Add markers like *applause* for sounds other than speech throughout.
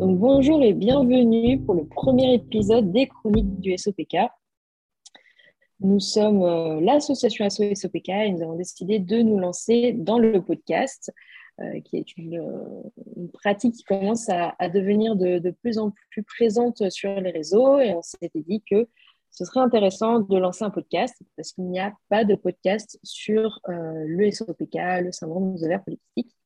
Donc, bonjour et bienvenue pour le premier épisode des chroniques du SOPK. Nous sommes euh, l'association ASSO SOPK et nous avons décidé de nous lancer dans le podcast, euh, qui est une, euh, pratique qui commence à, devenir de, plus en plus présente sur les réseaux. Et on s'était dit que ce serait intéressant de lancer un podcast parce qu'il n'y a pas de podcast sur le SOPK, le syndrome des ovaires polykystiques.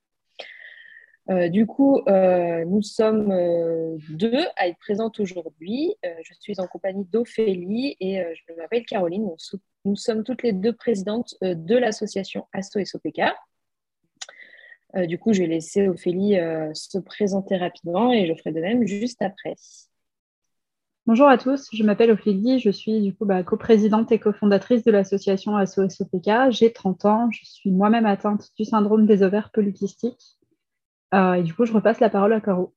Euh, du coup, euh, nous sommes euh, deux à être présentes aujourd'hui. je suis en compagnie d'Ophélie et je m'appelle Caroline. Nous, sommes toutes les deux présidentes de l'association Asto SOPK. du coup, je vais laisser Ophélie se présenter rapidement et je ferai de même juste après. Bonjour à tous, je m'appelle Ophélie, je suis du coup bah, coprésidente et cofondatrice de l'association Asso SOPK. J'ai 30 ans, je suis moi-même atteinte du syndrome des ovaires polykystiques. Euh, du coup, je repasse la parole à Caro.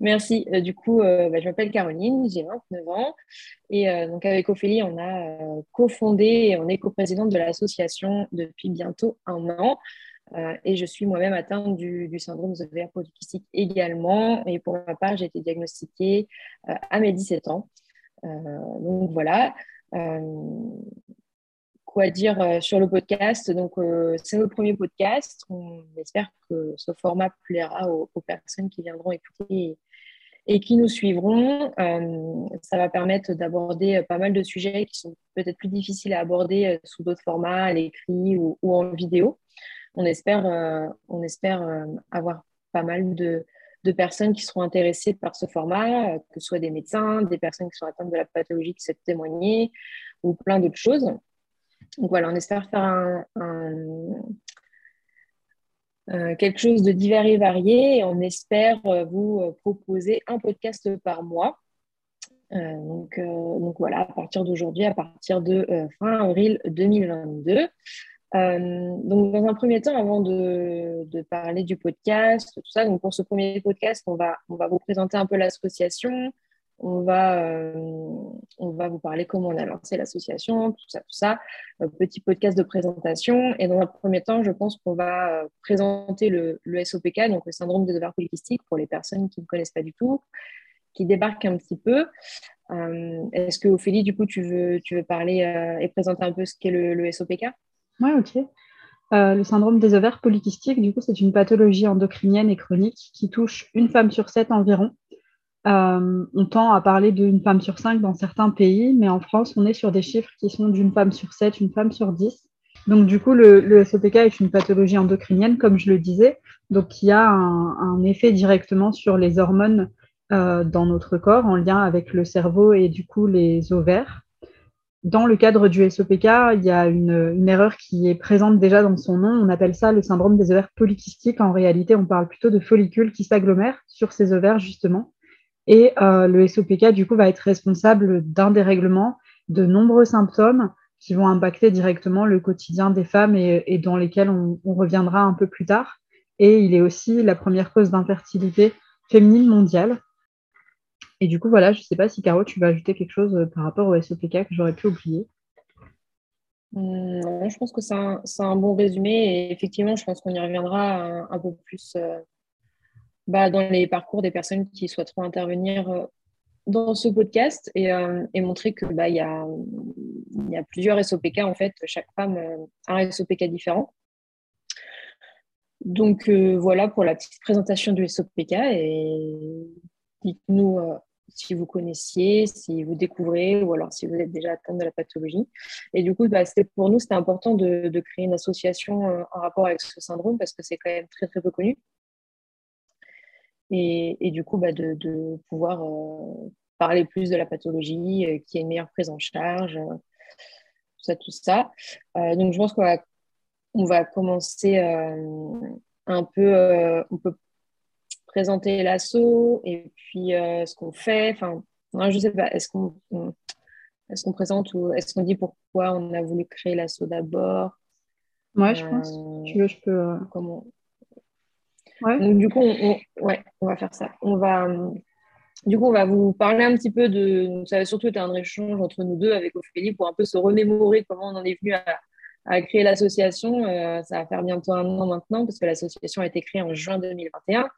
Merci. Euh, du coup, euh, bah, je m'appelle Caroline, j'ai 29 ans. Et donc, avec Ophélie, on a cofondé et on est coprésidente de l'association depuis bientôt un an. et je suis moi-même atteinte du, syndrome de ovaires polykystiques également. Et pour ma part, j'ai été diagnostiquée à mes 17 ans. donc voilà quoi dire euh, sur le podcast. Donc, euh, c'est notre premier podcast. On espère que ce format plaira aux, personnes qui viendront écouter et, qui nous suivront. Euh, ça va permettre d'aborder pas mal de sujets qui sont peut-être plus difficiles à aborder sous d'autres formats, à l'écrit ou, en vidéo. On espère, on espère avoir pas mal de, de personnes qui seront intéressées par ce format, que ce soit des médecins, des personnes qui sont atteintes de la pathologie qui souhaitent témoigner, ou plein d'autres choses. Donc voilà, on espère faire euh, quelque chose de divers et varié et on espère euh, vous euh, proposer un podcast par mois. donc, voilà, à partir d'aujourd'hui, à partir de fin avril 2022. donc, dans un premier temps, avant de, parler du podcast, tout ça, donc pour ce premier podcast, on va, on va vous présenter un peu l'association, on va, euh, on va vous parler comment on a lancé l'association, tout ça, tout ça. petit podcast de présentation. Et dans un premier temps, je pense qu'on va euh, présenter le, SOPK, donc le syndrome des ovaires polykystiques, pour les personnes qui ne connaissent pas du tout, qui débarquent un petit peu. Euh, est-ce que Ophélie, du coup, tu veux, tu veux parler et présenter un peu ce qu'est le, le SOPK Oui, ok. le syndrome des ovaires polykystiques, du coup, c'est une pathologie endocrinienne et chronique qui touche une femme sur sept environ. Euh, on tend à parler d'une femme sur cinq dans certains pays, mais en France, on est sur des chiffres qui sont d'une femme sur sept, une femme sur dix. Donc, du coup, le, SOPK est une pathologie endocrinienne, comme je le disais, donc qui a un, effet directement sur les hormones euh, dans notre corps, en lien avec le cerveau et du coup les ovaires. Dans le cadre du SOPK, il y a une, erreur qui est présente déjà dans son nom. On appelle ça le syndrome des ovaires polykystiques. En réalité, on parle plutôt de follicules qui s'agglomèrent sur ces ovaires, justement. Et euh, le SOPK, du coup, va être responsable d'un dérèglement de nombreux symptômes qui vont impacter directement le quotidien des femmes et, dans lesquels on, reviendra un peu plus tard. Et il est aussi la première cause d'infertilité féminine mondiale. Et du coup, voilà, je ne sais pas si Caro, tu vas ajouter quelque chose euh, par rapport au SOPK que j'aurais pu oublier. Hum, je pense que c'est un, bon résumé et effectivement, je pense qu'on y reviendra un, peu plus euh, bah, dans les parcours des personnes qui souhaiteront intervenir euh, dans ce podcast et, euh, et montrer que bah, y, a, y, a, plusieurs SOPK en fait, chaque femme a un SOPK différent. Donc euh, voilà pour la petite présentation du SOPK et dites-nous si vous connaissiez, si vous découvrez ou alors si vous êtes déjà atteinte de la pathologie. Et du coup, bah, pour nous, c'était important de, de, créer une association en rapport avec ce syndrome parce que c'est quand même très très peu connu et, du coup bah, de, pouvoir euh, parler plus de la pathologie, euh, qui est une meilleure prise en charge, euh, tout ça, tout ça. donc je pense qu'on va, on va commencer un peu, on peut présenter l'assaut et puis ce qu'on fait. Enfin, je sais pas, est-ce qu'on est-ce qu'on présente ou est-ce qu'on dit pourquoi on a voulu créer l'assaut d'abord? Ouais, je pense. Tu veux, je peux. Comment du coup, on, va faire ça. On va, du coup, on va vous parler un petit peu de. Ça va surtout être un échange entre nous deux avec Ophélie pour un peu se remémorer comment on en est venu à, créer l'association. Euh, ça va faire bientôt un an maintenant parce que l'association a été créée en juin 2021.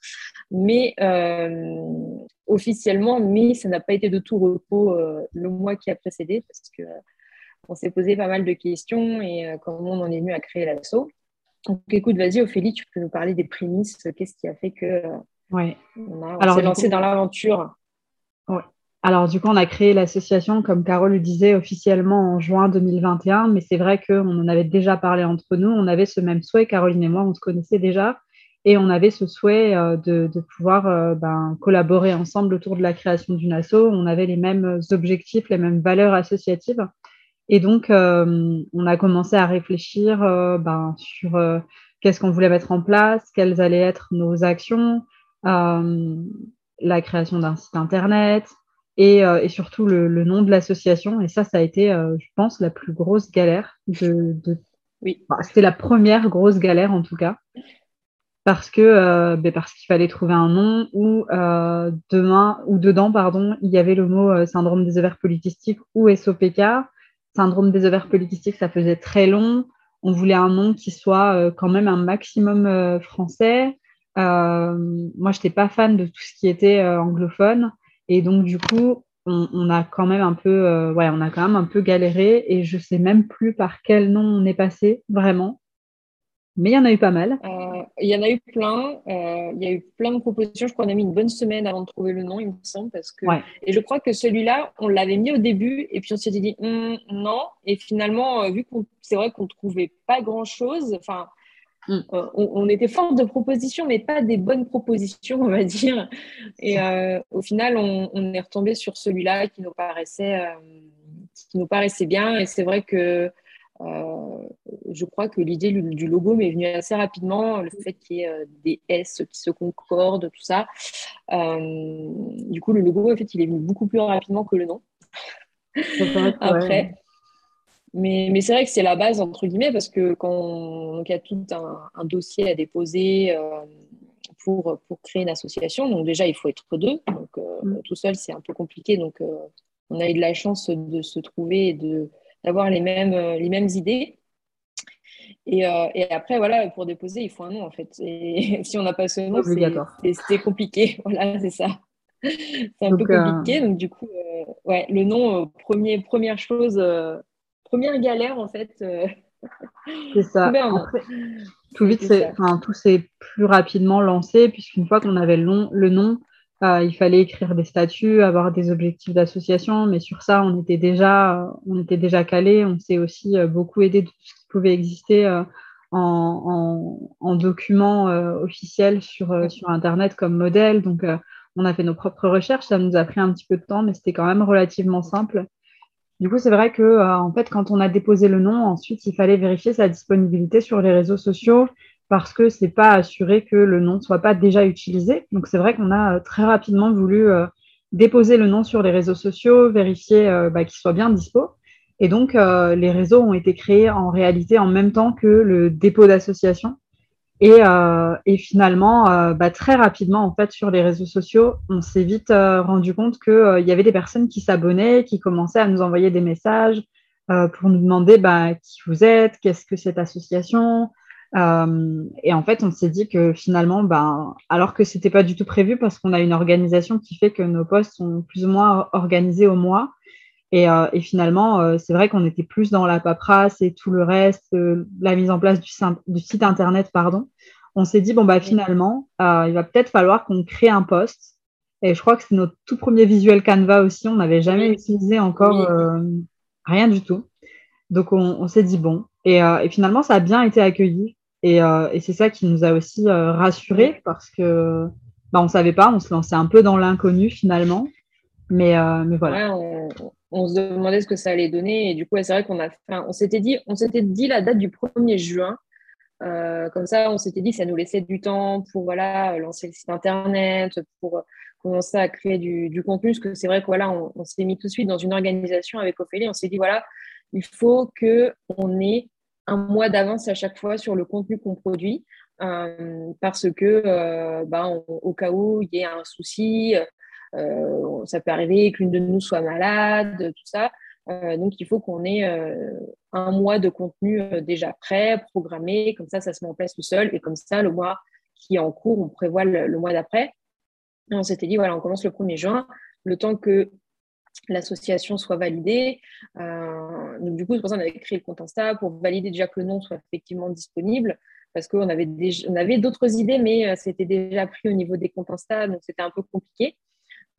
Mais euh, officiellement, mais ça n'a pas été de tout repos euh, le mois qui a précédé parce que on s'est posé pas mal de questions et comment on en est venu à créer l'asso. Donc écoute, vas-y Ophélie, tu peux nous parler des prémices. Qu'est-ce qui a fait que ouais. on, s'est lancé dans l'aventure? Ouais. Alors, du coup, on a créé l'association, comme Carole le disait, officiellement en juin 2021, mais c'est vrai qu'on en avait déjà parlé entre nous. On avait ce même souhait, Caroline et moi, on se connaissait déjà, et on avait ce souhait euh, de, pouvoir euh, ben, collaborer ensemble autour de la création d'une asso. On avait les mêmes objectifs, les mêmes valeurs associatives. Et donc, euh, on a commencé à réfléchir ben, sur qu'est-ce qu'on voulait mettre en place, quelles allaient être nos actions, la création d'un site internet, euh, et, surtout le, nom de l'association. Et ça, ça a été, euh, je pense, la plus grosse galère. De, Oui. C'était la première grosse galère, en tout cas. Parce que euh, ben, parce qu'il fallait trouver un nom où demain ou dedans pardon il y avait le mot syndrome des ovaires polykystiques ou SOPK syndrome des ovaires polykystiques ça faisait très long. On voulait un nom qui soit quand même un maximum français. Moi je n'étais pas fan de tout ce qui était anglophone. Et donc, du coup, on, a quand même un peu, euh, ouais, on a quand même un peu galéré. Et je sais même plus par quel nom on est passé vraiment. Mais il y en a eu pas mal. Euh, il y en a eu plein. Euh, il y a eu plein de propositions. Je crois qu'on a mis une bonne semaine avant de trouver le nom, il me semble. Parce que... Et je crois que celui-là, on l'avait mis au début et puis on s'était dit hum, non. Et finalement, vu qu'on c'est vrai qu'on ne trouvait pas grand-chose, enfin, Mm. Euh, on, était fort de propositions, mais pas des bonnes propositions, on va dire. Et euh, au final, on, est retombé sur celui-là qui nous paraissait, euh, qui nous paraissait bien. Et c'est vrai que je crois que l'idée du logo m'est venue assez rapidement, le fait qu'il y ait des S qui se concordent, tout ça. du coup, le logo, en fait, il est venu beaucoup plus rapidement que le nom. *laughs* Après. Mais, c'est vrai que c'est la base, entre guillemets, parce que quand il y a tout un, dossier à déposer euh, pour, pour créer une association, donc déjà, il faut être deux. Donc, euh, mm. tout seul, c'est un peu compliqué. Donc, euh, on a eu de la chance de se trouver et d'avoir les mêmes, les mêmes idées. Et, et, après, voilà, pour déposer, il faut un nom, en fait. Et *laughs* si on n'a pas ce nom, c'est compliqué. *laughs* Voilà, c'est ça. C'est un peu compliqué. Donc, du coup, ouais, le nom, premier, première chose première galère en fait. Euh, *laughs* c'est ça. tout vite, enfin, tout s'est plus rapidement lancé puisqu'une fois qu'on avait le, le nom, euh, il fallait écrire des statuts, avoir des objectifs d'association, mais sur ça, on était déjà, on était déjà calé. On s'est aussi euh, beaucoup aidé de tout ce qui pouvait exister en, en, documents officiels sur, sur Internet comme modèle. Donc, on a fait nos propres recherches. Ça nous a pris un petit peu de temps, mais c'était quand même relativement simple. Du coup, c'est vrai que euh, en fait, quand on a déposé le nom, ensuite, il fallait vérifier sa disponibilité sur les réseaux sociaux parce que c'est pas assuré que le nom soit pas déjà utilisé. Donc, c'est vrai qu'on a euh, très rapidement voulu euh, déposer le nom sur les réseaux sociaux, vérifier bah, qu'il soit bien dispo. Et donc, les réseaux ont été créés en réalité en même temps que le dépôt d'association. Et, euh, finalement, euh, bah, très rapidement, en fait, sur les réseaux sociaux, on s'est vite euh, rendu compte qu'il euh, y avait des personnes qui s'abonnaient, qui commençaient à nous envoyer des messages euh, pour nous demander bah, qui vous êtes, qu'est-ce que cette association. Et en fait, on s'est dit que finalement, bah, alors que c'était pas du tout prévu, parce qu'on a une organisation qui fait que nos postes sont plus ou moins organisés au mois, et, euh, et finalement, euh, c'est vrai qu'on était plus dans la paperasse et tout le reste, euh, la mise en place du, du, site internet, pardon. On s'est dit, bon, bah, finalement, il va peut-être falloir qu'on crée un poste. Et je crois que c'est notre tout premier visuel Canva aussi. On n'avait jamais utilisé encore rien du tout. Donc, on, on s'est dit, bon. Et, et, finalement, ça a bien été accueilli. Et, et c'est ça qui nous a aussi rassurés parce que bah, on ne savait pas, on se lançait un peu dans l'inconnu finalement. Mais, mais voilà on se demandait ce que ça allait donner. Et du coup, c'est vrai qu'on on s'était dit, dit la date du 1er juin. Euh, comme ça, on s'était dit que ça nous laissait du temps pour voilà, lancer le site internet, pour commencer à créer du, contenu. Parce que c'est vrai que voilà, on, s'est mis tout de suite dans une organisation avec Ophélie. On s'est dit voilà, il faut qu'on ait un mois d'avance à chaque fois sur le contenu qu'on produit. Euh, parce que bah, au cas où il y ait un souci, euh, ça peut arriver qu'une de nous soit malade, tout ça. donc, il faut qu'on ait un mois de contenu déjà prêt, programmé. Comme ça, ça se met en place tout seul. Et comme ça, le mois qui est en cours, on prévoit le, mois d'après. On s'était dit, voilà, on commence le 1er juin, le temps que l'association soit validée. donc, du coup, c'est pour ça qu'on avait créé le compte Insta pour valider déjà que le nom soit effectivement disponible parce qu'on avait, avait d'autres idées, mais c'était déjà pris au niveau des comptes Insta, donc c'était un peu compliqué.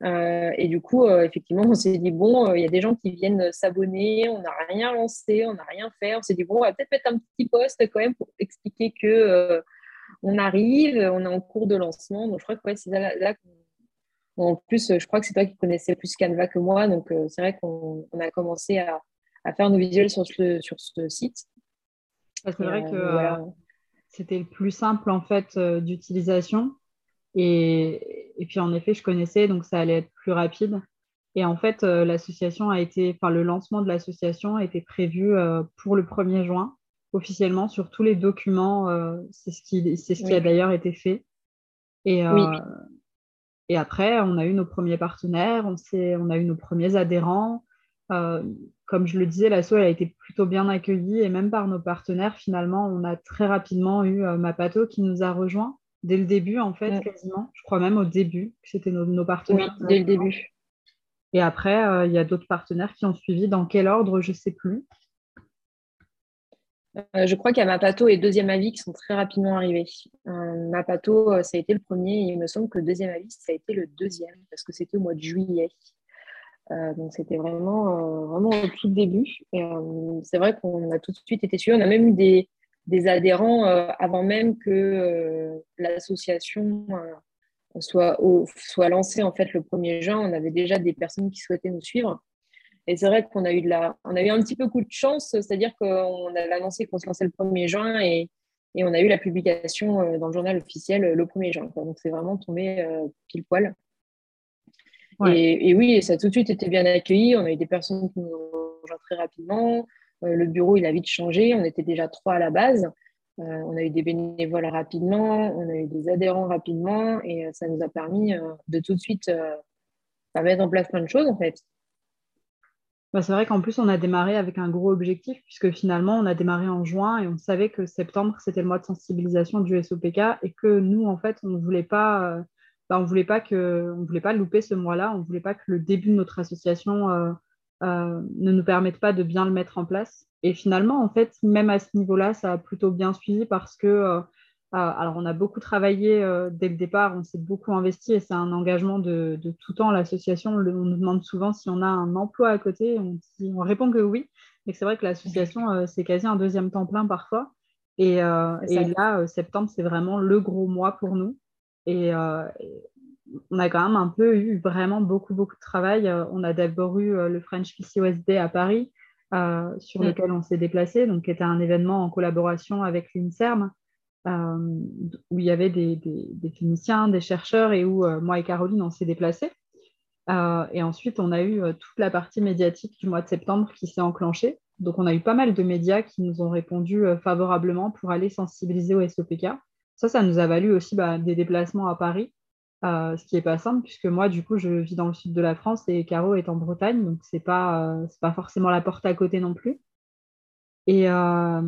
Euh, et du coup, euh, effectivement, on s'est dit, bon, euh, il y a des gens qui viennent s'abonner, on n'a rien lancé, on n'a rien fait. On s'est dit, bon, on va peut-être mettre un petit post quand même pour expliquer que on arrive, on est en cours de lancement. Donc, je crois que c'est là, En plus, je crois que c'est toi qui connaissais plus Canva que moi. Donc, c'est vrai qu'on a commencé à, faire nos visuels sur, sur ce site. C'est vrai que c'était le plus simple, en fait, d'utilisation. Et, puis en effet, je connaissais, donc ça allait être plus rapide. Et en fait, euh, l'association a été, enfin le lancement de l'association a été prévu euh, pour le 1er juin, officiellement sur tous les documents. Euh, c'est ce qui, c'est ce qui a d'ailleurs été fait. Et, et après, on a eu nos premiers partenaires, on, on a eu nos premiers adhérents. comme je le disais, l'asso a été plutôt bien accueillie et même par nos partenaires, finalement, on a très rapidement eu Mapato qui nous a rejoints dès le début, en fait, quasiment. Je crois même au début que c'était nos, partenaires. Oui, dès le début. Et après, euh, il y a d'autres partenaires qui ont suivi. Dans quel ordre, je ne sais plus. Euh, je crois qu'il y a Mapato et Deuxième Avis qui sont très rapidement arrivés. Euh, Mapato, ça a été le premier. Et il me semble que Deuxième Avis, ça a été le deuxième, parce que c'était au mois de juillet. donc c'était vraiment, vraiment au tout début. c'est vrai qu'on a tout de suite été suivis. On a même eu des, des adhérents euh, avant même que euh, l'association euh, soit, soit lancée en fait le 1er juin. On avait déjà des personnes qui souhaitaient nous suivre. Et c'est vrai qu'on a eu de la, on a eu un petit peu coup de chance, c'est-à-dire qu'on avait annoncé qu'on se lançait le 1er juin et, et, on a eu la publication dans le journal officiel le 1er juin. Donc c'est vraiment tombé pile poil. Et, et, oui, ça a tout de suite été bien accueilli. On a eu des personnes qui nous ont rejoint très rapidement. Euh, le bureau, il a vite changé. On était déjà trois à la base. Euh, on a eu des bénévoles rapidement, on a eu des adhérents rapidement et euh, ça nous a permis de tout de suite mettre en place plein de choses en fait. Bah, c'est vrai qu'en plus, on a démarré avec un gros objectif, puisque finalement, on a démarré en juin et on savait que septembre, c'était le mois de sensibilisation du SOPK et que nous, en fait, on ne voulait pas, bah, on voulait voulait pas louper ce mois-là, on ne voulait pas que le début de notre association euh, ne nous permettent pas de bien le mettre en place. Et finalement, en fait, même à ce niveau-là, ça a plutôt bien suivi parce que, euh, euh, alors on a beaucoup travaillé dès le départ, on s'est beaucoup investi et c'est un engagement de, tout temps. L'association, on nous demande souvent si on a un emploi à côté, on, on répond que oui. Mais c'est vrai que l'association, c'est quasi un deuxième temps plein parfois. Et, et là, septembre, c'est vraiment le gros mois pour nous. Et, on a quand même un peu eu vraiment beaucoup, beaucoup de travail. Euh, on a d'abord eu euh, le French PCOSD à Paris, euh, sur mm. lequel on s'est déplacé, donc qui était un événement en collaboration avec l'INSERM, où il y avait des, cliniciens, des chercheurs, et où moi et Caroline, on s'est déplacés. et ensuite, on a eu toute la partie médiatique du mois de septembre qui s'est enclenchée. Donc, on a eu pas mal de médias qui nous ont répondu favorablement pour aller sensibiliser au SOPK. Ça, ça nous a valu aussi bah, des déplacements à Paris euh, ce qui n'est pas simple, puisque moi, du coup, je vis dans le sud de la France et Caro est en Bretagne, donc ce n'est pas, euh, pas forcément la porte à côté non plus. Et, euh,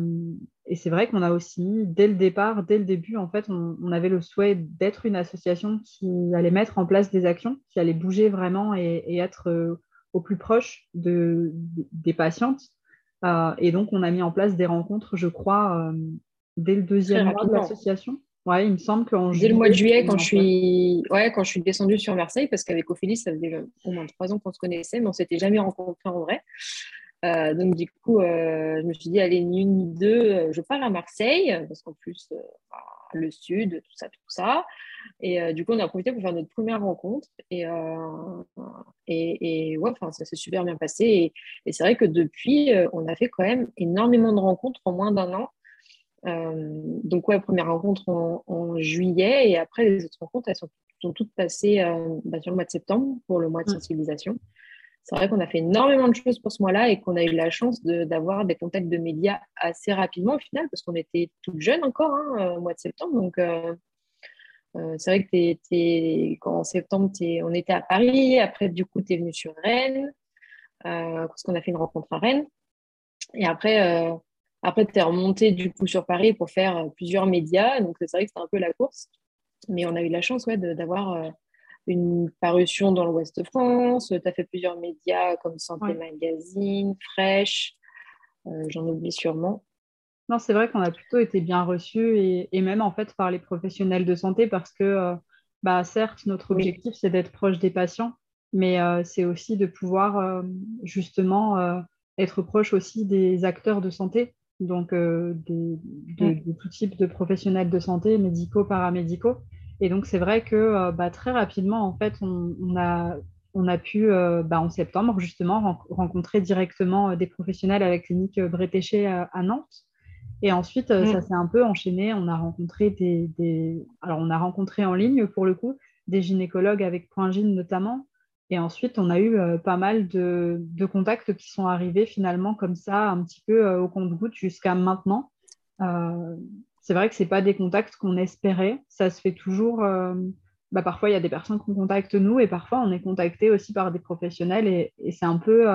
et c'est vrai qu'on a aussi, dès le départ, dès le début, en fait, on, avait le souhait d'être une association qui allait mettre en place des actions, qui allait bouger vraiment et, être au plus proche de, des patientes. et donc, on a mis en place des rencontres, je crois, dès le deuxième mois de l'association. Ouais, il me semble qu'en Dès le mois de juillet, quand je suis, ouais, quand je suis descendue sur Marseille, parce qu'avec Ophélie, ça faisait au moins trois ans qu'on se connaissait, mais on s'était jamais rencontrés en vrai. Euh, donc du coup, euh, je me suis dit, allez, ni une ni deux, euh, je pars à Marseille, parce qu'en plus, le sud, tout ça, tout ça. Et du coup, on a profité pour faire notre première rencontre. Et, et, et ouais, ça s'est super bien passé. Et, et c'est vrai que depuis, on a fait quand même énormément de rencontres en moins d'un an. Donc, ouais, première rencontre en, juillet et après, les autres rencontres, elles sont, toutes passées bah, sur le mois de septembre pour le mois de mm. sensibilisation. C'est vrai qu'on a fait énormément de choses pour ce mois-là et qu'on a eu la chance d'avoir des contacts de médias assez rapidement au final parce qu'on était toutes jeunes encore hein, euh, au mois de septembre. Donc, c'est vrai que en septembre, on était à Paris. Après, du coup, tu es venu sur Rennes. parce qu'on a fait une rencontre à Rennes. Et après, après tu es remonté du coup sur Paris pour faire plusieurs médias. Donc, c'est vrai que c'était un peu la course. Mais on a eu la chance ouais, d'avoir une parution dans l'Ouest de France. Tu as fait plusieurs médias comme Santé Magazine, Fresh. J'en oublie sûrement. Non, c'est vrai qu'on a plutôt été bien reçus et, même en fait par les professionnels de santé parce que, euh, bah, certes, notre objectif c'est d'être proche des patients, mais euh, c'est aussi de pouvoir euh, justement être proche aussi des acteurs de santé, donc de, tout type de professionnels de santé, médicaux, paramédicaux. Et donc c'est vrai que bah, très rapidement, en fait, on, a, on a pu, bah, en septembre, justement, rencontrer directement des professionnels à la clinique Bretéché à Nantes. Et ensuite, euh, ça mm. s'est un peu enchaîné. On a rencontré des, Alors, on a rencontré en ligne, pour le coup, des gynécologues avec Point Gyn notamment. Et ensuite, on a eu euh, pas mal de, de, contacts qui sont arrivés finalement comme ça, un petit peu euh, au compte-goutte jusqu'à maintenant. C'est vrai que ce pas des contacts qu'on espérait. Ça se fait toujours. Bah, parfois, il y a des personnes qui contactent nous et parfois, on est contacté aussi par des professionnels. Et, et c'est un peu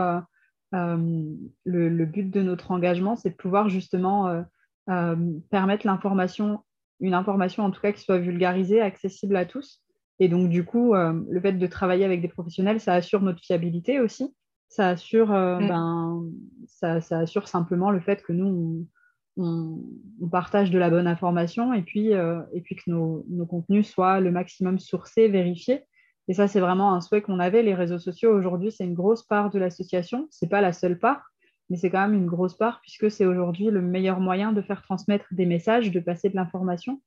le, le, but de notre engagement, c'est de pouvoir justement euh, permettre l'information, une information en tout cas qui soit vulgarisée, accessible à tous. Et donc, du coup, euh, le fait de travailler avec des professionnels, ça assure notre fiabilité aussi. Ça assure, euh, mm. ben, ça, ça, assure simplement le fait que nous, on, on, partage de la bonne information et puis, et puis que nos, nos, contenus soient le maximum sourcés, vérifiés. Et ça, c'est vraiment un souhait qu'on avait. Les réseaux sociaux, aujourd'hui, c'est une grosse part de l'association. Ce n'est pas la seule part, mais c'est quand même une grosse part puisque c'est aujourd'hui le meilleur moyen de faire transmettre des messages, de passer de l'information.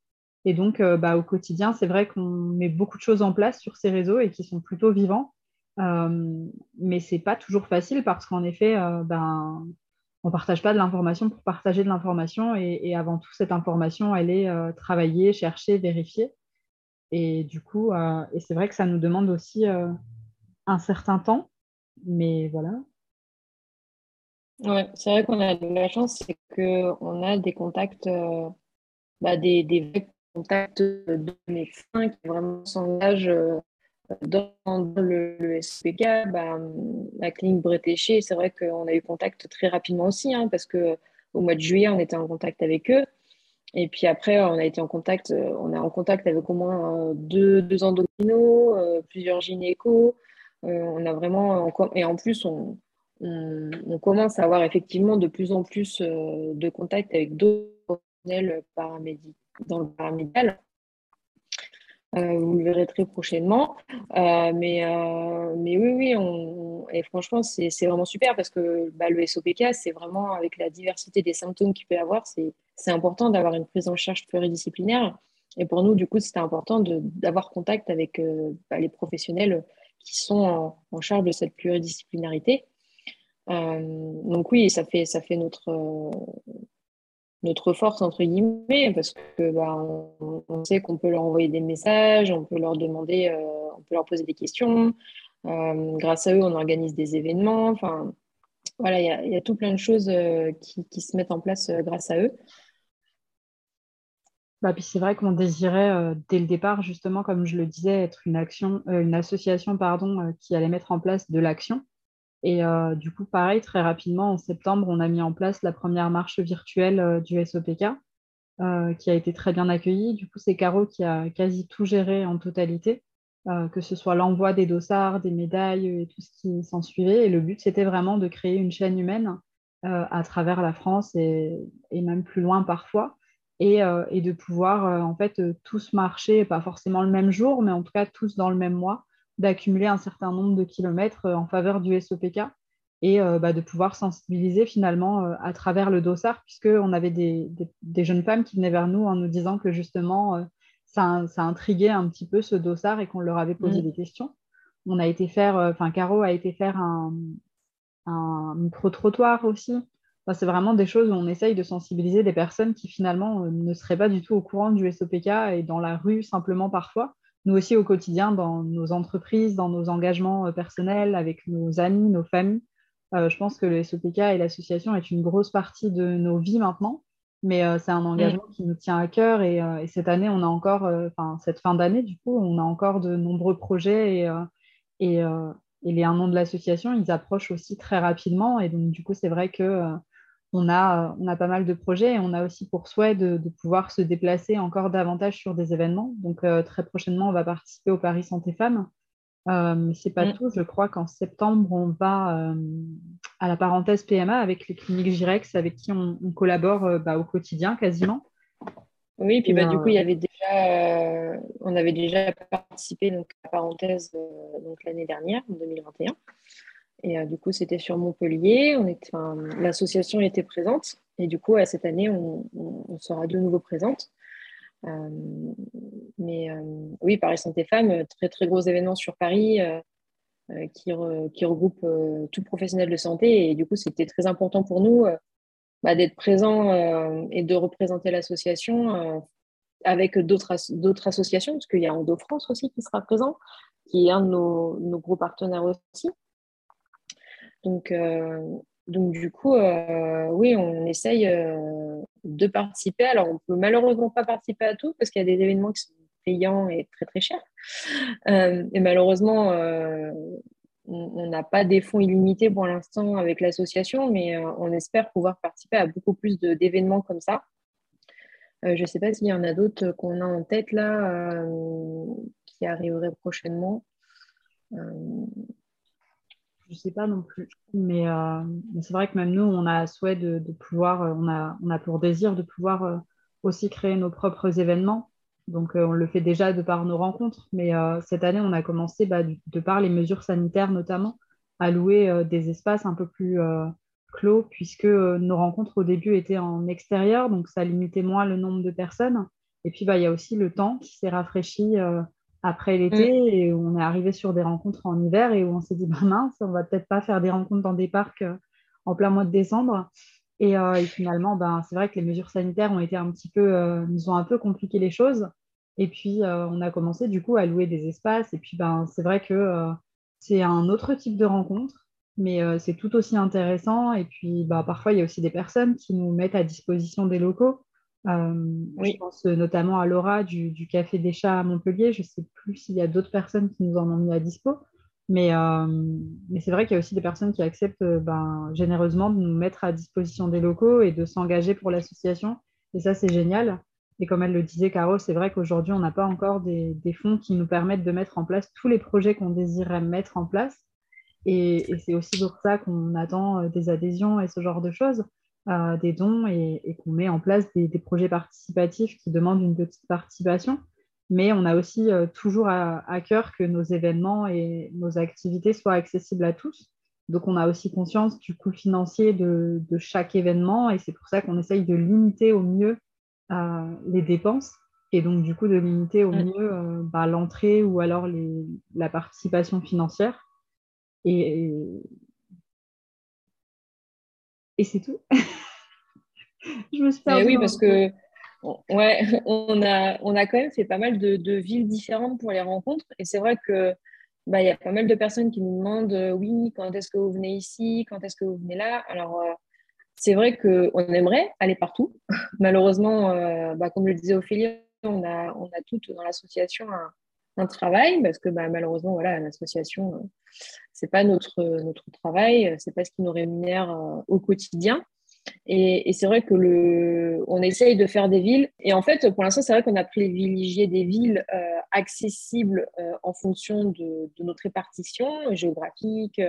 Et donc, euh, bah, au quotidien, c'est vrai qu'on met beaucoup de choses en place sur ces réseaux et qui sont plutôt vivants. Euh, mais ce n'est pas toujours facile parce qu'en effet, euh, ben, on partage pas de l'information pour partager de l'information. Et, avant tout, cette information, elle est travaillée, cherchée, vérifiée. Et du coup, et c'est vrai que ça nous demande aussi un certain temps. Mais voilà, Ouais, c'est vrai qu'on a de la chance, c'est qu'on a des contacts, euh, bah, des, des contacts de médecins qui vraiment s'engagent euh, dans, le, SPK. Bah, la clinique Bretéché, c'est vrai qu'on a eu contact très rapidement aussi, hein, parce qu'au mois de juillet, on était en contact avec eux. Et puis après, on a été en contact, euh, on est en contact avec au moins deux, deux endocrinos, plusieurs gynécos. on a vraiment, et en plus, on, commence à avoir effectivement de plus en plus euh, de contacts avec d'autres professionnels dans le. Euh, vous le verrez très prochainement. Euh, mais, mais oui, oui, et franchement, c'est vraiment super parce que bah, le SOPK, c'est vraiment avec la diversité des symptômes qu'il peut avoir, c'est important d'avoir une prise en charge pluridisciplinaire. Et pour nous, du coup, c'était important d'avoir contact avec bah, les professionnels qui sont en, charge de cette pluridisciplinarité. Euh, donc oui, ça fait, ça fait notre, euh, notre force, entre guillemets, parce que bah, on, sait qu'on peut leur envoyer des messages, on peut leur demander, euh, on peut leur poser des questions. grâce à eux, on organise des événements. Enfin, voilà, il y, a tout plein de choses qui, qui, se mettent en place grâce à eux. Bah, puis c'est vrai qu'on désirait dès le départ, justement, comme je le disais, être une action, une association pardon, qui allait mettre en place de l'action et euh, du coup, pareil, très rapidement, en septembre, on a mis en place la première marche virtuelle euh, du SOPK, euh, qui a été très bien accueillie. Du coup, c'est Caro qui a quasi tout géré en totalité, que ce soit l'envoi des dossards, des médailles et tout ce qui s'en suivait. Et le but, c'était vraiment de créer une chaîne humaine à travers la France et, même plus loin parfois. Et, et de pouvoir en fait tous marcher, pas forcément le même jour, mais en tout cas tous dans le même mois, d'accumuler un certain nombre de kilomètres euh, en faveur du SOPK et euh, bah, de pouvoir sensibiliser finalement euh, à travers le dossard, puisqu'on avait des, jeunes femmes qui venaient vers nous en nous disant que justement, ça, ça, intriguait un petit peu ce dossard et qu'on leur avait posé mm. des questions. On a été faire, enfin, Caro a été faire un, micro-trottoir aussi. c'est vraiment des choses où on essaye de sensibiliser des personnes qui finalement ne seraient pas du tout au courant du SOPK et dans la rue simplement parfois nous aussi au quotidien, dans nos entreprises, dans nos engagements euh, personnels, avec nos amis, nos familles. Euh, je pense que le SOPK et l'association est une grosse partie de nos vies maintenant, mais euh, c'est un engagement qui nous tient à cœur et, cette année, on a encore, enfin cette fin d'année, du coup, on a encore de nombreux projets et, et, et les un an de l'association, ils approchent aussi très rapidement. Et donc, du coup, c'est vrai que on, a, on a pas mal de projets et on a aussi pour souhait de, pouvoir se déplacer encore davantage sur des événements. Donc, très prochainement, on va participer au Paris Santé Femmes. Euh, mais c'est pas mm. tout. Je crois qu'en septembre, on va à la parenthèse PMA avec les cliniques Girex avec qui on, collabore bah, au quotidien quasiment. Oui, puis bah, du coup, il y avait déjà, euh, on avait déjà participé donc, à parenthèse euh, donc, l'année dernière, en 2021. Et euh, du coup, c'était sur Montpellier. l'association était présente. Et du coup, cette année, on, sera de nouveau présente. mais oui, Paris Santé Femmes, très très gros événement sur Paris qui, qui, regroupe tout professionnel de santé. Et du coup, c'était très important pour nous bah, d'être présent euh, et de représenter l'association euh, avec d'autres associations, parce qu'il y a Endo France aussi qui sera présent, qui est un de nos gros partenaires aussi. Donc, euh, donc du coup, oui, on essaye de participer. Alors, on ne peut malheureusement pas participer à tout parce qu'il y a des événements qui sont payants et très très chers. et malheureusement, on n'a pas des fonds illimités pour l'instant avec l'association, mais euh, on espère pouvoir participer à beaucoup plus d'événements comme ça. Euh, je ne sais pas s'il y en a d'autres qu'on a en tête là, euh, qui arriveraient prochainement. Je sais pas non plus. Mais, c'est vrai que même nous, on a souhait de, pouvoir, a, on a pour désir de pouvoir aussi créer nos propres événements. Donc, euh, on le fait déjà de par nos rencontres, mais euh, cette année, on a commencé, bah, de par les mesures sanitaires notamment, à louer euh, des espaces un peu plus clos, puisque nos rencontres au début étaient en extérieur, donc ça limitait moins le nombre de personnes. Et puis, bah, il y a aussi le temps qui s'est rafraîchi après l'été, mm. et on est arrivé sur des rencontres en hiver, et où on s'est dit, bah, mince, on va peut-être pas faire des rencontres dans des parcs en plein mois de décembre. Et, finalement, ben, c'est vrai que les mesures sanitaires ont été un petit peu, nous ont un peu compliqué les choses. Et puis, euh, on a commencé du coup à louer des espaces. Et puis, ben, c'est vrai que euh, c'est un autre type de rencontre, mais euh, c'est tout aussi intéressant. Et puis, bah, parfois, il y a aussi des personnes qui nous mettent à disposition des locaux. Je pense notamment à Laura du, Café des Chats à Montpellier. Je ne sais plus s'il y a d'autres personnes qui nous en ont mis à dispo. Mais, mais c'est vrai qu'il y a aussi des personnes qui acceptent ben, généreusement de nous mettre à disposition des locaux et de s'engager pour l'association. Et ça, c'est génial. Et comme elle le disait, Carole, c'est vrai qu'aujourd'hui, on n'a pas encore des, fonds qui nous permettent de mettre en place tous les projets qu'on désirait mettre en place. Et, c'est aussi pour ça qu'on attend des adhésions et ce genre de choses, euh, des dons, et, qu'on met en place des, projets participatifs qui demandent une petite participation. Mais on a aussi euh, toujours à, cœur que nos événements et nos activités soient accessibles à tous. Donc, on a aussi conscience du coût financier de, de chaque événement, et c'est pour ça qu'on essaye de limiter au mieux les dépenses et donc du coup de limiter au mieux euh, bah, l'entrée ou alors les, la participation financière. Et, et c'est tout. *laughs* Je me suis eh oui, parce que ouais, *laughs* on a, on a quand même fait pas mal de, de villes différentes pour les rencontres. Et c'est vrai que bah, il y a pas mal de personnes qui nous demandent euh, oui, quand est-ce que vous venez ici, quand est-ce que vous venez là? Alors, euh, c'est vrai qu'on aimerait aller partout. *laughs* Malheureusement, euh, bah, comme le disait Ophélie, on a, on a toutes dans l'association un, travail parce que bah, malheureusement, voilà, l'association, euh, ce n'est pas notre, notre travail, c'est pas ce qui nous rémunère euh, au quotidien. Et, c'est vrai que le, on essaye de faire des villes. Et en fait, pour l'instant, c'est vrai qu'on a privilégié des villes accessibles en fonction de, notre répartition géographique.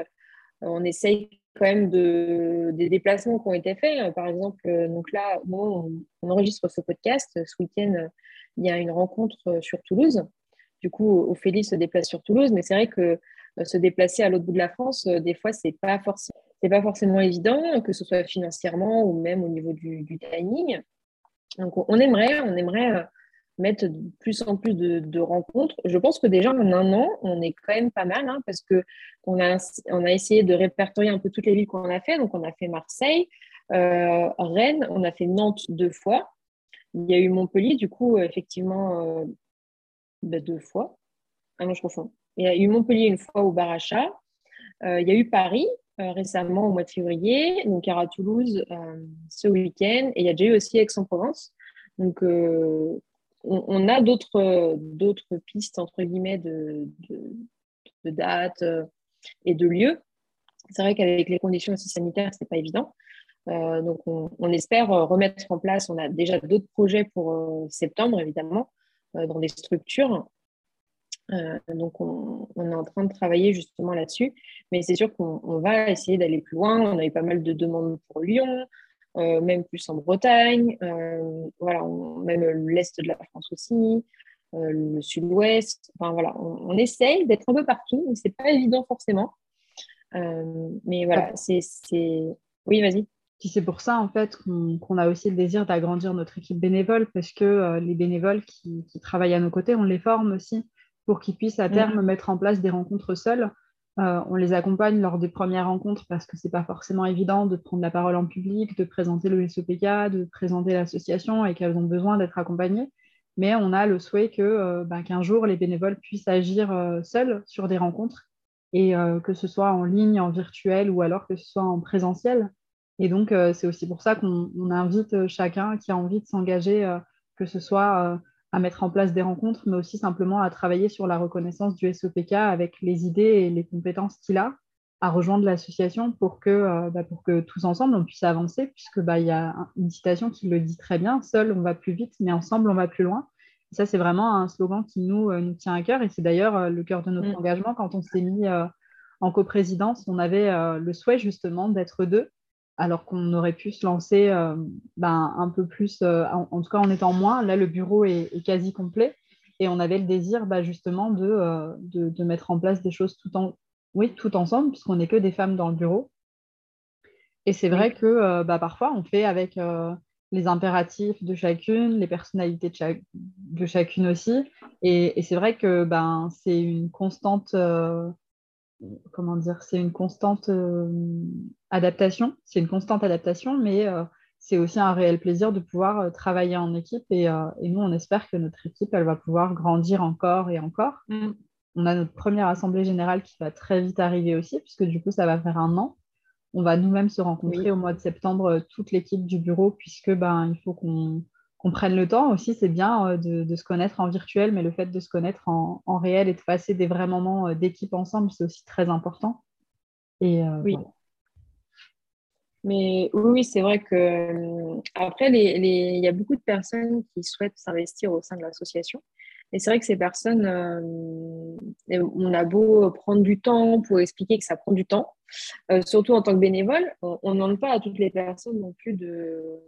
on essaye quand même de, des déplacements qui ont été faits. Par exemple, euh, donc là, on, enregistre ce podcast. Ce week-end, il y a une rencontre sur Toulouse. Du coup, Ophélie se déplace sur Toulouse, mais c'est vrai que euh, se déplacer à l'autre bout de la France, euh, des fois, c'est pas forcément pas forcément évident, que ce soit financièrement ou même au niveau du, du timing. Donc, on aimerait, on aimerait mettre de plus en plus de, rencontres. Je pense que déjà en un an, on est quand même pas mal hein, parce que on a, essayé de répertorier un peu toutes les villes qu'on a fait. Donc, on a fait Marseille, euh, Rennes, on a fait Nantes deux fois. Il y a eu Montpellier, du coup, effectivement, euh, bah, deux fois. Ah non, je confonds. Il y a eu Montpellier une fois au Baracha. Euh, il y a eu Paris récemment au mois de février. Donc, aura Toulouse ce week-end. Et il y a déjà eu aussi Aix-en-Provence. Donc, on, a d'autres pistes, entre guillemets, de, dates. et de lieux. C'est vrai qu'avec les conditions aussi sanitaires, ce n'est pas évident. donc, on, espère remettre en place, on a déjà d'autres projets pour septembre, évidemment, dans des structures. donc, on, est en train de travailler justement là-dessus. Mais c'est sûr qu'on va essayer d'aller plus loin. On a eu pas mal de demandes pour Lyon, même plus en Bretagne, voilà, même l'Est de la France aussi. Euh, le sud-ouest. Enfin voilà, on, essaye d'être un peu partout, mais c'est pas évident forcément. Euh, mais voilà, c'est. Oui, vas-y. C'est pour ça, en fait, qu'on a aussi le désir d'agrandir notre équipe bénévole, parce que euh, les bénévoles qui, travaillent à nos côtés, on les forme aussi pour qu'ils puissent à terme mhm. mettre en place des rencontres seuls. on les accompagne lors des premières rencontres parce que ce n'est pas forcément évident de prendre la parole en public, de présenter le SOPK, de présenter l'association et qu'elles ont besoin d'être accompagnées mais on a le souhait que euh, ben, qu'un jour les bénévoles puissent agir euh, seuls sur des rencontres et euh, que ce soit en ligne, en virtuel ou alors que ce soit en présentiel. Et donc, c'est aussi pour ça qu'on invite chacun qui a envie de s'engager, que ce soit à mettre en place des rencontres, mais aussi simplement à travailler sur la reconnaissance du SOPK avec les idées et les compétences qu'il a, à rejoindre l'association pour que, bah, pour que tous ensemble on puisse avancer, puisque bah, il y a une citation qui le dit très bien, seul on va plus vite, mais ensemble on va plus loin. ça, c'est vraiment un slogan qui nous, euh, nous tient à cœur et c'est d'ailleurs euh, le cœur de notre mm. engagement. Quand on s'est mis euh, en coprésidence, on avait le souhait justement d'être deux, alors qu'on aurait pu se lancer ben, un peu plus, en, tout cas en étant moins. Là, le bureau est, quasi complet et on avait le désir bah, justement de, de, mettre en place des choses tout en, oui, tout ensemble, puisqu'on n'est que des femmes dans le bureau. Et c'est vrai que euh, bah, parfois, on fait avec euh, les impératifs de chacune, les personnalités de, chacune aussi. Et, c'est vrai que ben, c'est une constante, euh, comment dire, c'est une constante adaptation. C'est une constante adaptation, mais c'est aussi un réel plaisir de pouvoir travailler en équipe. Et, nous, on espère que notre équipe, elle va pouvoir grandir encore et encore. Mm. On a notre première assemblée générale qui va très vite arriver aussi, puisque du coup, ça va faire un an. On va nous-mêmes se rencontrer au mois de septembre, euh, toute l'équipe du bureau, puisque ben, il faut qu'on prenne le temps aussi. C'est bien euh, de, se connaître en virtuel, mais le fait de se connaître en, réel et de passer des vrais moments euh, d'équipe ensemble, c'est aussi très important. Et, oui. Mais oui, c'est vrai que après, il y a beaucoup de personnes qui souhaitent s'investir au sein de l'association. Et c'est vrai que ces personnes, euh, on a beau prendre du temps pour expliquer que ça prend du temps, euh, surtout en tant que bénévole, on n'en pas à toutes les personnes non plus de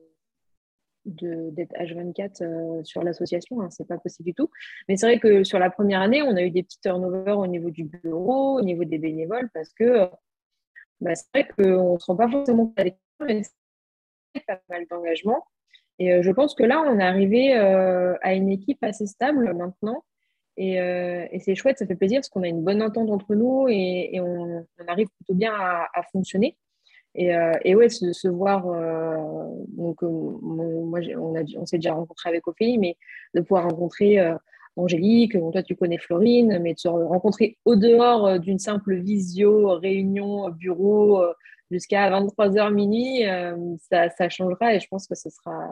d'être H24 euh, sur l'association, hein, c'est pas possible du tout. Mais c'est vrai que sur la première année, on a eu des petits turnovers au niveau du bureau, au niveau des bénévoles, parce que bah, c'est vrai qu'on ne se rend pas forcément compte mais c'est pas mal d'engagement. Et euh, je pense que là, on est arrivé euh, à une équipe assez stable maintenant. Euh, et, c'est chouette, ça fait plaisir parce qu'on a une bonne entente entre nous et, on, arrive plutôt bien à, fonctionner. Et, et, ouais, se, voir, donc moi on, s'est déjà rencontré avec Ophélie, mais de pouvoir rencontrer Angélique, toi tu connais Florine, mais de se rencontrer au dehors d'une simple visio, réunion, bureau, jusqu'à 23h minuit, euh, ça, changera et je pense que ce sera,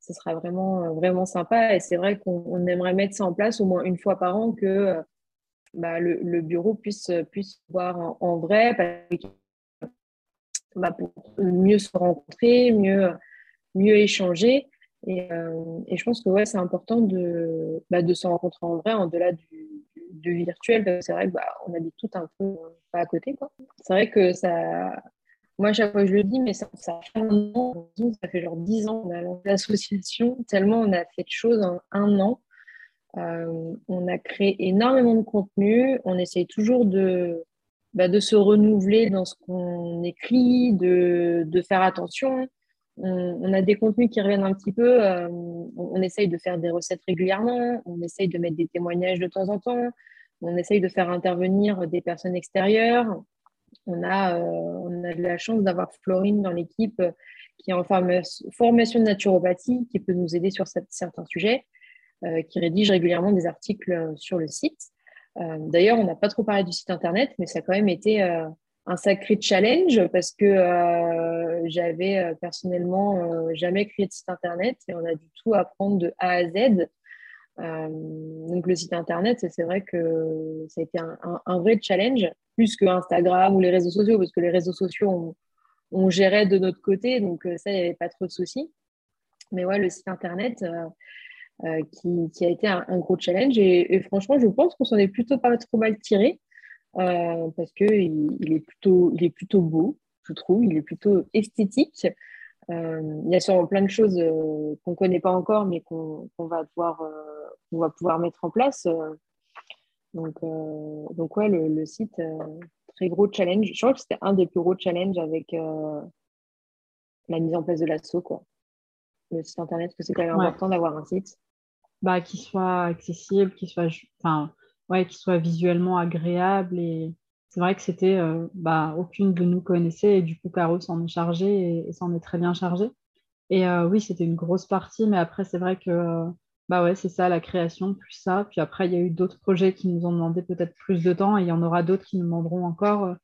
ce sera vraiment, vraiment sympa. Et c'est vrai qu'on aimerait mettre ça en place au moins une fois par an que euh, bah, le, bureau puisse, puisse voir en, vrai bah, pour mieux se rencontrer, mieux, mieux échanger. Et, euh, et je pense que ouais, c'est important de, bah, de se rencontrer en vrai, en delà du, du virtuel, c'est vrai qu'on bah, habite tout un peu pas à côté. C'est vrai que ça. Moi, chaque fois, je le dis, mais ça, ça fait un an, ça fait genre dix ans qu'on a lancé l'association, tellement on a fait de choses en un an. Euh, on a créé énormément de contenu. On essaye toujours de, bah, de se renouveler dans ce qu'on écrit, de, de, faire attention. On, a des contenus qui reviennent un petit peu. Euh, on, essaye de faire des recettes régulièrement. On essaye de mettre des témoignages de temps en temps. On essaye de faire intervenir des personnes extérieures. On a, euh, on a de la chance d'avoir Florine dans l'équipe euh, qui est en formation de naturopathie, qui peut nous aider sur certains sujets, qui rédige régulièrement des articles sur le site. D'ailleurs, on n'a pas trop parlé du site internet, mais ça a quand même été un sacré challenge parce que j'avais personnellement jamais créé de site internet et on a du tout apprendre de A à Z. donc le site internet, c'est vrai que ça a été un, vrai challenge. plus que Instagram ou les réseaux sociaux, parce que les réseaux sociaux, on, gérait de notre côté, donc ça, il n'y avait pas trop de soucis. Mais ouais, le site internet qui, a été un, gros challenge. Et, franchement, je pense qu'on s'en est plutôt pas trop mal tiré parce qu'il il est, plutôt, il est plutôt beau, je trouve. Il est plutôt esthétique. Euh, il y a sûrement plein de choses euh, qu'on ne connaît pas encore, mais qu'on va, euh, va pouvoir mettre en place. donc, donc ouais, le, site, très gros challenge. Je crois que c'était un des plus gros challenges avec la mise en place de l'assaut, quoi. Le site internet, parce que c'est quand même important d'avoir un site. Bah, qui soit accessible, qui soit, enfin, ouais, soit visuellement agréable et c'est vrai que c'était, euh, bah, aucune de nous connaissait et du coup, Caro s'en est chargé et, s'en est très bien chargé. Et euh, oui, c'était une grosse partie, mais après, c'est vrai que euh, bah ouais, c'est ça, la création, plus ça. Puis après, il y a eu d'autres projets qui nous ont demandé peut-être plus de temps et il y en aura d'autres qui nous demanderont encore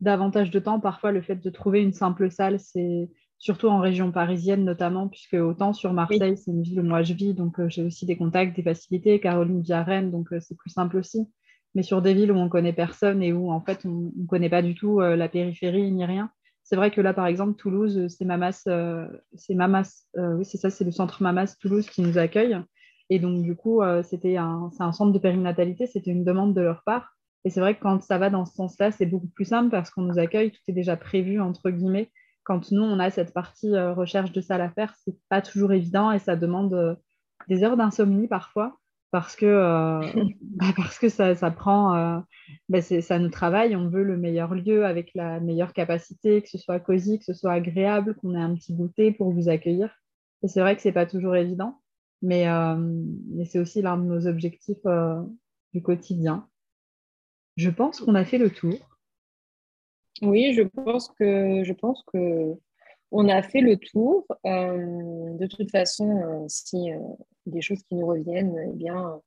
davantage de temps. Parfois, le fait de trouver une simple salle, c'est surtout en région parisienne notamment, puisque autant sur Marseille, c'est une ville où moi je vis, donc j'ai aussi des contacts, des facilités. Caroline vit à Rennes, donc c'est plus simple aussi mais sur des villes où on connaît personne et où en fait on ne connaît pas du tout euh, la périphérie ni rien. C'est vrai que là, par exemple, Toulouse, euh, c'est Mamas, euh, c'est Mamas, oui, c'est ça, c'est le centre Mamas Toulouse qui nous accueille. Et donc, du coup, c'était un, c'est un centre de périnatalité, c'était une demande de leur part. Et c'est vrai que quand ça va dans ce sens-là, c'est beaucoup plus simple parce qu'on nous accueille, tout est déjà prévu, entre guillemets. Quand nous, on a cette partie recherche de salle à faire, c'est pas toujours évident et ça demande des heures d'insomnie parfois parce que, euh, *laughs* bah, parce que ça, ça prend, euh, bah, ça nous travaille, on veut le meilleur lieu avec la meilleure capacité, que ce soit cosy, que ce soit agréable, qu'on ait un petit goûter pour vous accueillir. Et c'est vrai que ce n'est pas toujours évident, mais, euh, mais c'est aussi l'un de nos objectifs du quotidien. Je pense qu'on a fait le tour. Oui, je pense que on a fait le tour. de toute façon, si des choses qui nous reviennent, eh bien,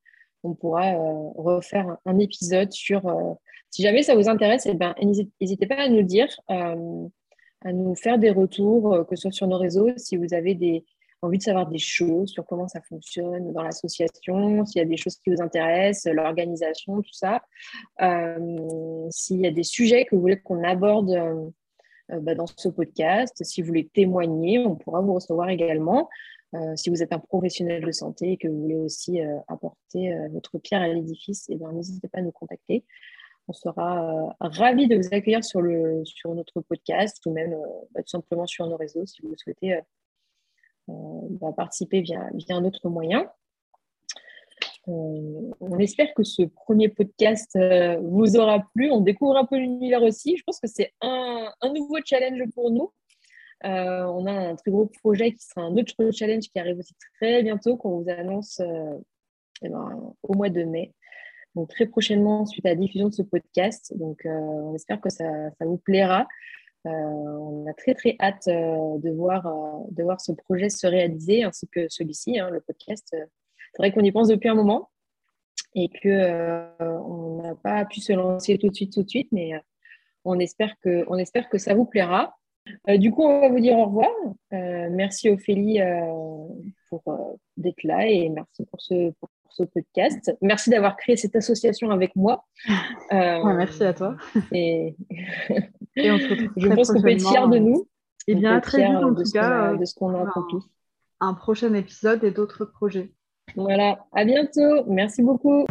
on pourra euh, refaire un, épisode sur. Euh, si jamais ça vous intéresse, eh ben, n'hésitez pas à nous dire, euh, à nous faire des retours, que ce soit sur nos réseaux, si vous avez des, envie de savoir des choses sur comment ça fonctionne dans l'association, s'il y a des choses qui vous intéressent, l'organisation, tout ça. s'il y a des sujets que vous voulez qu'on aborde bah, dans ce podcast, si vous voulez témoigner, on pourra vous recevoir également. Euh, si vous êtes un professionnel de santé et que vous voulez aussi euh, apporter euh, votre pierre à l'édifice, eh n'hésitez pas à nous contacter. On sera ravis de vous accueillir sur, le, sur notre podcast ou même bah, tout simplement sur nos réseaux si vous souhaitez bah, participer via, via, un autre moyen. on espère que ce premier podcast vous aura plu. On découvre un peu l'univers aussi. Je pense que c'est un, nouveau challenge pour nous. Euh, on a un très gros projet qui sera un autre challenge qui arrive aussi très bientôt, qu'on vous annonce euh, eh ben, au mois de mai. Donc très prochainement, suite à la diffusion de ce podcast. Donc euh, on espère que ça, vous plaira. On a très très hâte de, voir, de voir ce projet se réaliser, ainsi que celui-ci, hein, le podcast. C'est vrai qu'on y pense depuis un moment et qu'on n'a pas pu se lancer tout de suite, tout de suite, mais on espère que, on que ça vous plaira. Euh, du coup, on va vous dire au revoir. Euh, merci Ophélie euh, pour d'être là et merci pour ce, ce podcast. Merci d'avoir créé cette association avec moi. *laughs* merci à toi. Et, *laughs* on se retrouve *laughs* Je pense qu'on peut être fiers de nous. Et bien, très vite en tout cas. de ce qu'on a accompli. Un prochain épisode et d'autres projets. Voilà, à bientôt. Merci beaucoup.